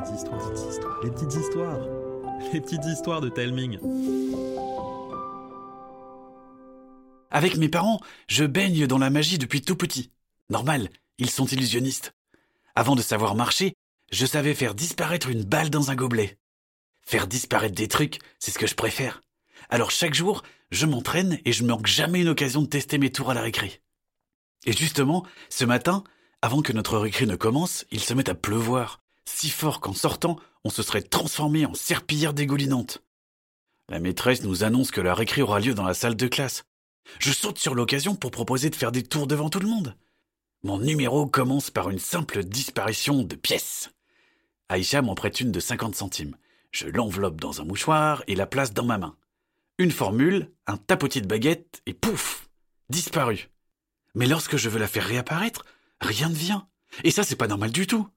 petites histoires, les petites histoires, les petites histoires de Telming. Avec mes parents, je baigne dans la magie depuis tout petit. Normal, ils sont illusionnistes. Avant de savoir marcher, je savais faire disparaître une balle dans un gobelet. Faire disparaître des trucs, c'est ce que je préfère. Alors chaque jour, je m'entraîne et je manque jamais une occasion de tester mes tours à la récré. Et justement, ce matin, avant que notre récré ne commence, il se met à pleuvoir, si fort qu'en sortant, on se serait transformé en serpillière dégoulinante. La maîtresse nous annonce que la récré aura lieu dans la salle de classe. Je saute sur l'occasion pour proposer de faire des tours devant tout le monde. Mon numéro commence par une simple disparition de pièces. Aïcha m'en prête une de 50 centimes. Je l'enveloppe dans un mouchoir et la place dans ma main. Une formule, un tapotis de baguette et pouf Disparu. Mais lorsque je veux la faire réapparaître, rien ne vient. Et ça, c'est pas normal du tout.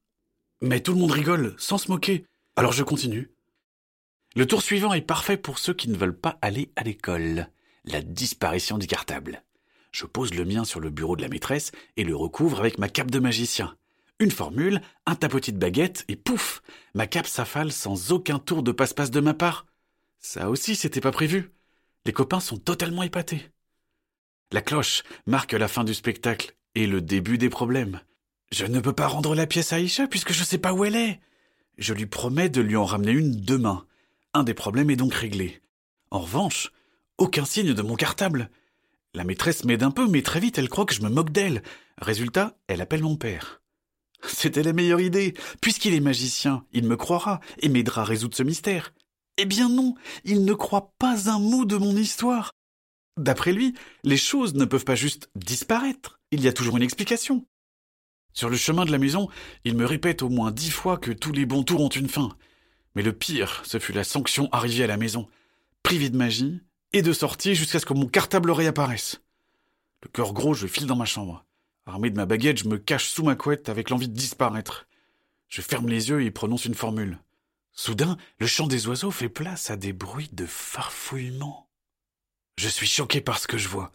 Mais tout le monde rigole, sans se moquer. Alors je continue. Le tour suivant est parfait pour ceux qui ne veulent pas aller à l'école. La disparition du cartable. Je pose le mien sur le bureau de la maîtresse et le recouvre avec ma cape de magicien. Une formule, un tapotis de baguette et pouf Ma cape s'affale sans aucun tour de passe-passe de ma part. Ça aussi, c'était pas prévu. Les copains sont totalement épatés. La cloche marque la fin du spectacle et le début des problèmes. Je ne peux pas rendre la pièce à Aïcha puisque je sais pas où elle est. Je lui promets de lui en ramener une demain. Un des problèmes est donc réglé. En revanche, aucun signe de mon cartable. La maîtresse m'aide un peu, mais très vite elle croit que je me moque d'elle. Résultat, elle appelle mon père. C'était la meilleure idée. Puisqu'il est magicien, il me croira et m'aidera à résoudre ce mystère. Eh bien non, il ne croit pas un mot de mon histoire. D'après lui, les choses ne peuvent pas juste disparaître. Il y a toujours une explication. Sur le chemin de la maison, il me répète au moins dix fois que tous les bons tours ont une fin. Mais le pire, ce fut la sanction arrivée à la maison. Privé de magie, et de sortie jusqu'à ce que mon cartable réapparaisse. Le cœur gros, je file dans ma chambre. Armé de ma baguette, je me cache sous ma couette avec l'envie de disparaître. Je ferme les yeux et prononce une formule. Soudain, le chant des oiseaux fait place à des bruits de farfouillement. Je suis choqué par ce que je vois.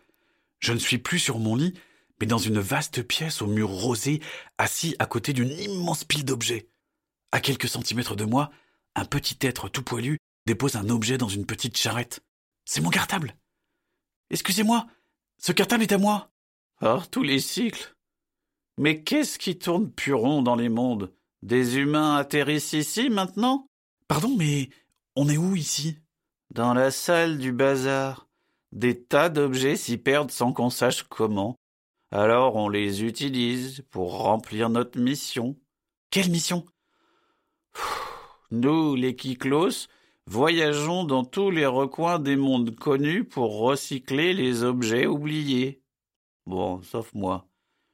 Je ne suis plus sur mon lit, mais dans une vaste pièce aux murs rosés, assis à côté d'une immense pile d'objets. À quelques centimètres de moi, un petit être tout poilu dépose un objet dans une petite charrette. C'est mon cartable. Excusez-moi, ce cartable est à moi. Hors tous les cycles. Mais qu'est-ce qui tourne plus rond dans les mondes? Des humains atterrissent ici maintenant? Pardon, mais on est où ici? Dans la salle du bazar. Des tas d'objets s'y perdent sans qu'on sache comment. Alors on les utilise pour remplir notre mission. Quelle mission? Nous, les Kiklos, Voyageons dans tous les recoins des mondes connus pour recycler les objets oubliés. Bon, sauf moi.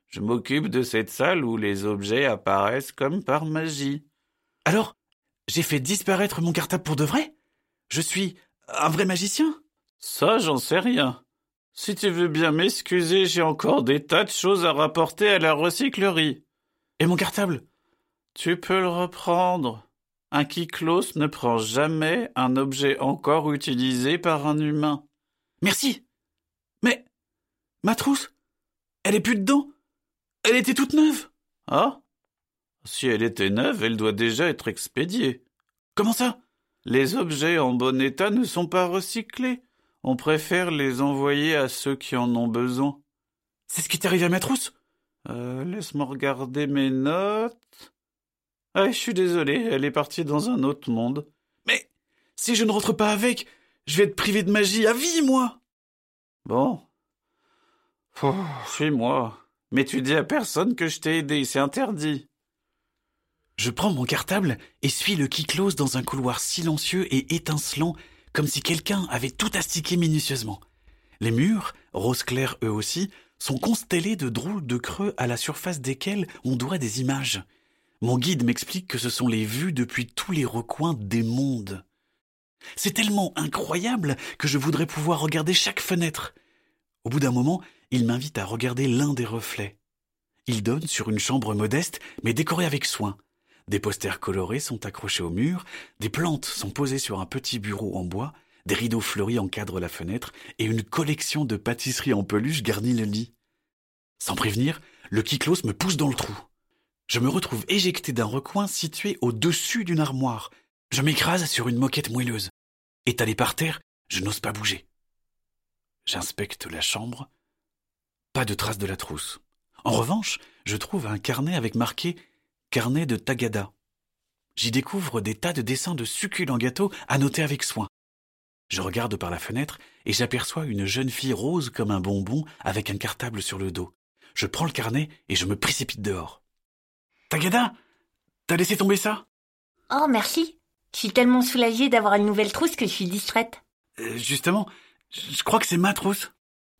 Je m'occupe de cette salle où les objets apparaissent comme par magie. Alors, j'ai fait disparaître mon cartable pour de vrai? Je suis un vrai magicien? Ça, j'en sais rien. Si tu veux bien m'excuser, j'ai encore des tas de choses à rapporter à la recyclerie. Et mon cartable? Tu peux le reprendre. Un Kiklos ne prend jamais un objet encore utilisé par un humain. Merci. Mais ma trousse, elle est plus dedans. Elle était toute neuve. Ah? Si elle était neuve, elle doit déjà être expédiée. Comment ça? Les objets en bon état ne sont pas recyclés. On préfère les envoyer à ceux qui en ont besoin. C'est ce qui t'est arrivé à ma trousse euh, Laisse-moi regarder mes notes. Ah, je suis désolé, elle est partie dans un autre monde. Mais si je ne rentre pas avec, je vais être privé de magie à vie, moi. Bon. Suis-moi. Mais tu dis à personne que je t'ai aidé, c'est interdit. Je prends mon cartable et suis le Kiklos dans un couloir silencieux et étincelant, comme si quelqu'un avait tout astiqué minutieusement. Les murs, rose clair eux aussi, sont constellés de drôles de creux à la surface desquels on doit des images. Mon guide m'explique que ce sont les vues depuis tous les recoins des mondes. C'est tellement incroyable que je voudrais pouvoir regarder chaque fenêtre. Au bout d'un moment, il m'invite à regarder l'un des reflets. Il donne sur une chambre modeste, mais décorée avec soin. Des posters colorés sont accrochés au mur, des plantes sont posées sur un petit bureau en bois, des rideaux fleuris encadrent la fenêtre, et une collection de pâtisseries en peluche garnit le lit. Sans prévenir, le Kiklos me pousse dans le trou. Je me retrouve éjecté d'un recoin situé au-dessus d'une armoire. Je m'écrase sur une moquette moelleuse. Étalé par terre, je n'ose pas bouger. J'inspecte la chambre. Pas de trace de la trousse. En revanche, je trouve un carnet avec marqué Carnet de Tagada. J'y découvre des tas de dessins de succulents gâteaux annotés avec soin. Je regarde par la fenêtre et j'aperçois une jeune fille rose comme un bonbon avec un cartable sur le dos. Je prends le carnet et je me précipite dehors. Tagada T'as laissé tomber ça? Oh, merci. Je suis tellement soulagée d'avoir une nouvelle trousse que je suis distraite. Euh, Justement, je crois que c'est ma trousse.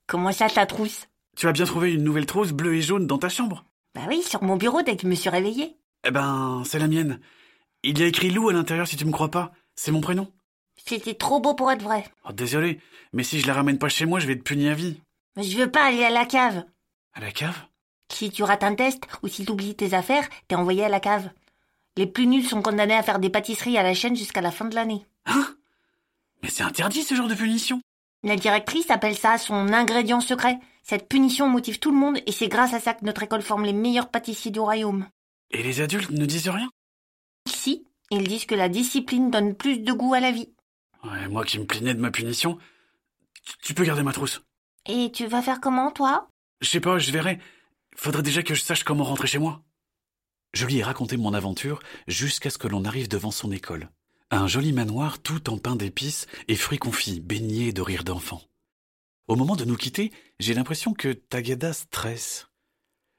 Comment ça, ta trousse? Tu as bien trouvé une nouvelle trousse bleue et jaune dans ta chambre Bah oui, sur mon bureau dès que je me suis réveillée. Eh ben, c'est la mienne. Il y a écrit Lou à l'intérieur si tu me crois pas. C'est mon prénom. C'était trop beau pour être vrai. Oh, désolé, mais si je la ramène pas chez moi, je vais te punir à vie. Mais je veux pas aller à la cave. À la cave? Si tu rates un test ou si t'oublies tes affaires, t'es envoyé à la cave. Les plus nuls sont condamnés à faire des pâtisseries à la chaîne jusqu'à la fin de l'année. Hein? Mais c'est interdit ce genre de punition. La directrice appelle ça son ingrédient secret. Cette punition motive tout le monde et c'est grâce à ça que notre école forme les meilleurs pâtissiers du royaume. Et les adultes ne disent rien? Ici, ils disent que la discipline donne plus de goût à la vie. Ouais, moi qui me plaignais de ma punition. Tu- Tu peux garder ma trousse. Et tu vas faire comment, toi? Je sais pas, je verrai. Faudrait déjà que je sache comment rentrer chez moi. Je lui ai raconté mon aventure jusqu'à ce que l'on arrive devant son école. Un joli manoir tout en pain d'épices et fruits confits, baigné de rires d'enfants. Au moment de nous quitter, j'ai l'impression que Tagada stresse.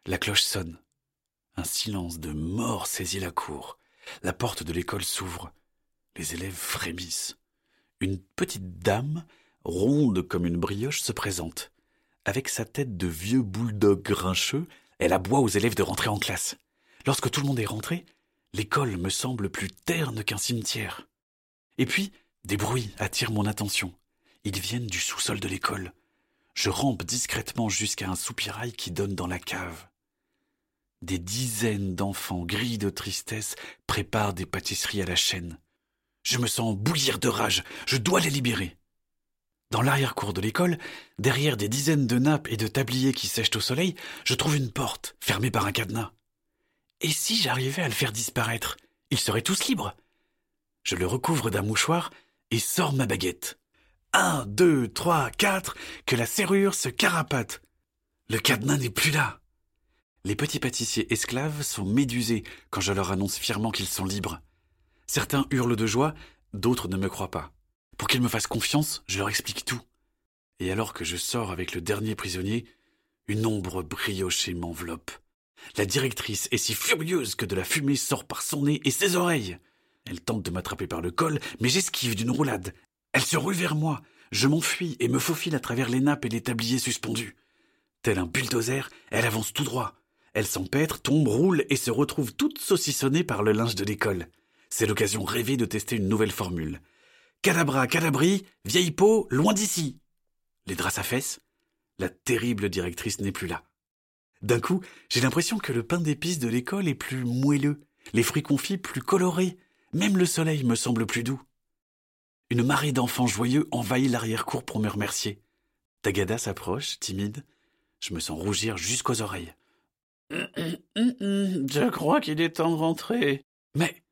La cloche sonne. Un silence de mort saisit la cour. La porte de l'école s'ouvre. Les élèves frémissent. Une petite dame, ronde comme une brioche, se présente. Avec sa tête de vieux bulldog grincheux, elle aboie aux élèves de rentrer en classe. Lorsque tout le monde est rentré, l'école me semble plus terne qu'un cimetière. Et puis, des bruits attirent mon attention. Ils viennent du sous-sol de l'école. Je rampe discrètement jusqu'à un soupirail qui donne dans la cave. Des dizaines d'enfants gris de tristesse préparent des pâtisseries à la chaîne. Je me sens bouillir de rage. Je dois les libérer. Dans l'arrière-cour de l'école, derrière des dizaines de nappes et de tabliers qui sèchent au soleil, je trouve une porte, fermée par un cadenas. Et si j'arrivais à le faire disparaître Ils seraient tous libres. Je le recouvre d'un mouchoir et sors ma baguette. Un, deux, trois, quatre, que la serrure se carapate. Le cadenas n'est plus là. Les petits pâtissiers esclaves sont médusés quand je leur annonce fièrement qu'ils sont libres. Certains hurlent de joie, d'autres ne me croient pas. Pour qu'ils me fassent confiance, je leur explique tout. Et alors que je sors avec le dernier prisonnier, une ombre briochée m'enveloppe. La directrice est si furieuse que de la fumée sort par son nez et ses oreilles. Elle tente de m'attraper par le col, mais j'esquive d'une roulade. Elle se rue vers moi. Je m'enfuis et me faufile à travers les nappes et les tabliers suspendus. Tel un bulldozer, elle avance tout droit. Elle s'empêtre, tombe, roule et se retrouve toute saucissonnée par le linge de l'école. C'est l'occasion rêvée de tester une nouvelle formule. Cadabra, cadabri, vieille peau, loin d'ici. Les draps fesses La terrible directrice n'est plus là. D'un coup, j'ai l'impression que le pain d'épices de l'école est plus moelleux, les fruits confits plus colorés, même le soleil me semble plus doux. Une marée d'enfants joyeux envahit l'arrière-cour pour me remercier. Tagada s'approche, timide. Je me sens rougir jusqu'aux oreilles. Je crois qu'il est temps de rentrer. Mais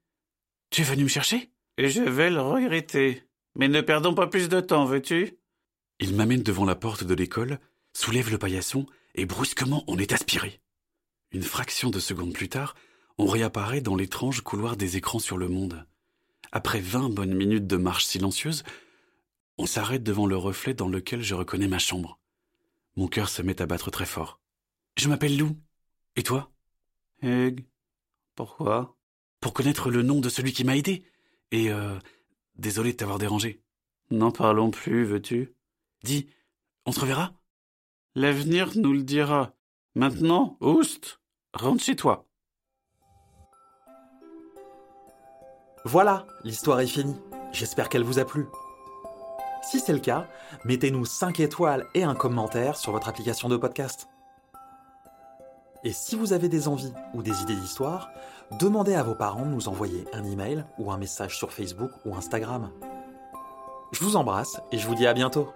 tu es venu me chercher? Et je vais le regretter. Mais ne perdons pas plus de temps, veux-tu? Il m'amène devant la porte de l'école, soulève le paillasson et brusquement on est aspiré. Une fraction de seconde plus tard, on réapparaît dans l'étrange couloir des écrans sur le monde. Après vingt bonnes minutes de marche silencieuse, on s'arrête devant le reflet dans lequel je reconnais ma chambre. Mon cœur se met à battre très fort. Je m'appelle Lou. Et toi? Hugh. Pourquoi? Pour connaître le nom de celui qui m'a aidé. Et euh, désolé de t'avoir dérangé. N'en parlons plus, veux-tu? Dis, on se reverra? L'avenir nous le dira. Maintenant, Oust, rentre chez toi. Voilà, l'histoire est finie. J'espère qu'elle vous a plu. Si c'est le cas, mettez-nous 5 étoiles et un commentaire sur votre application de podcast. Et si vous avez des envies ou des idées d'histoire, demandez à vos parents de nous envoyer un email ou un message sur Facebook ou Instagram. Je vous embrasse et je vous dis à bientôt.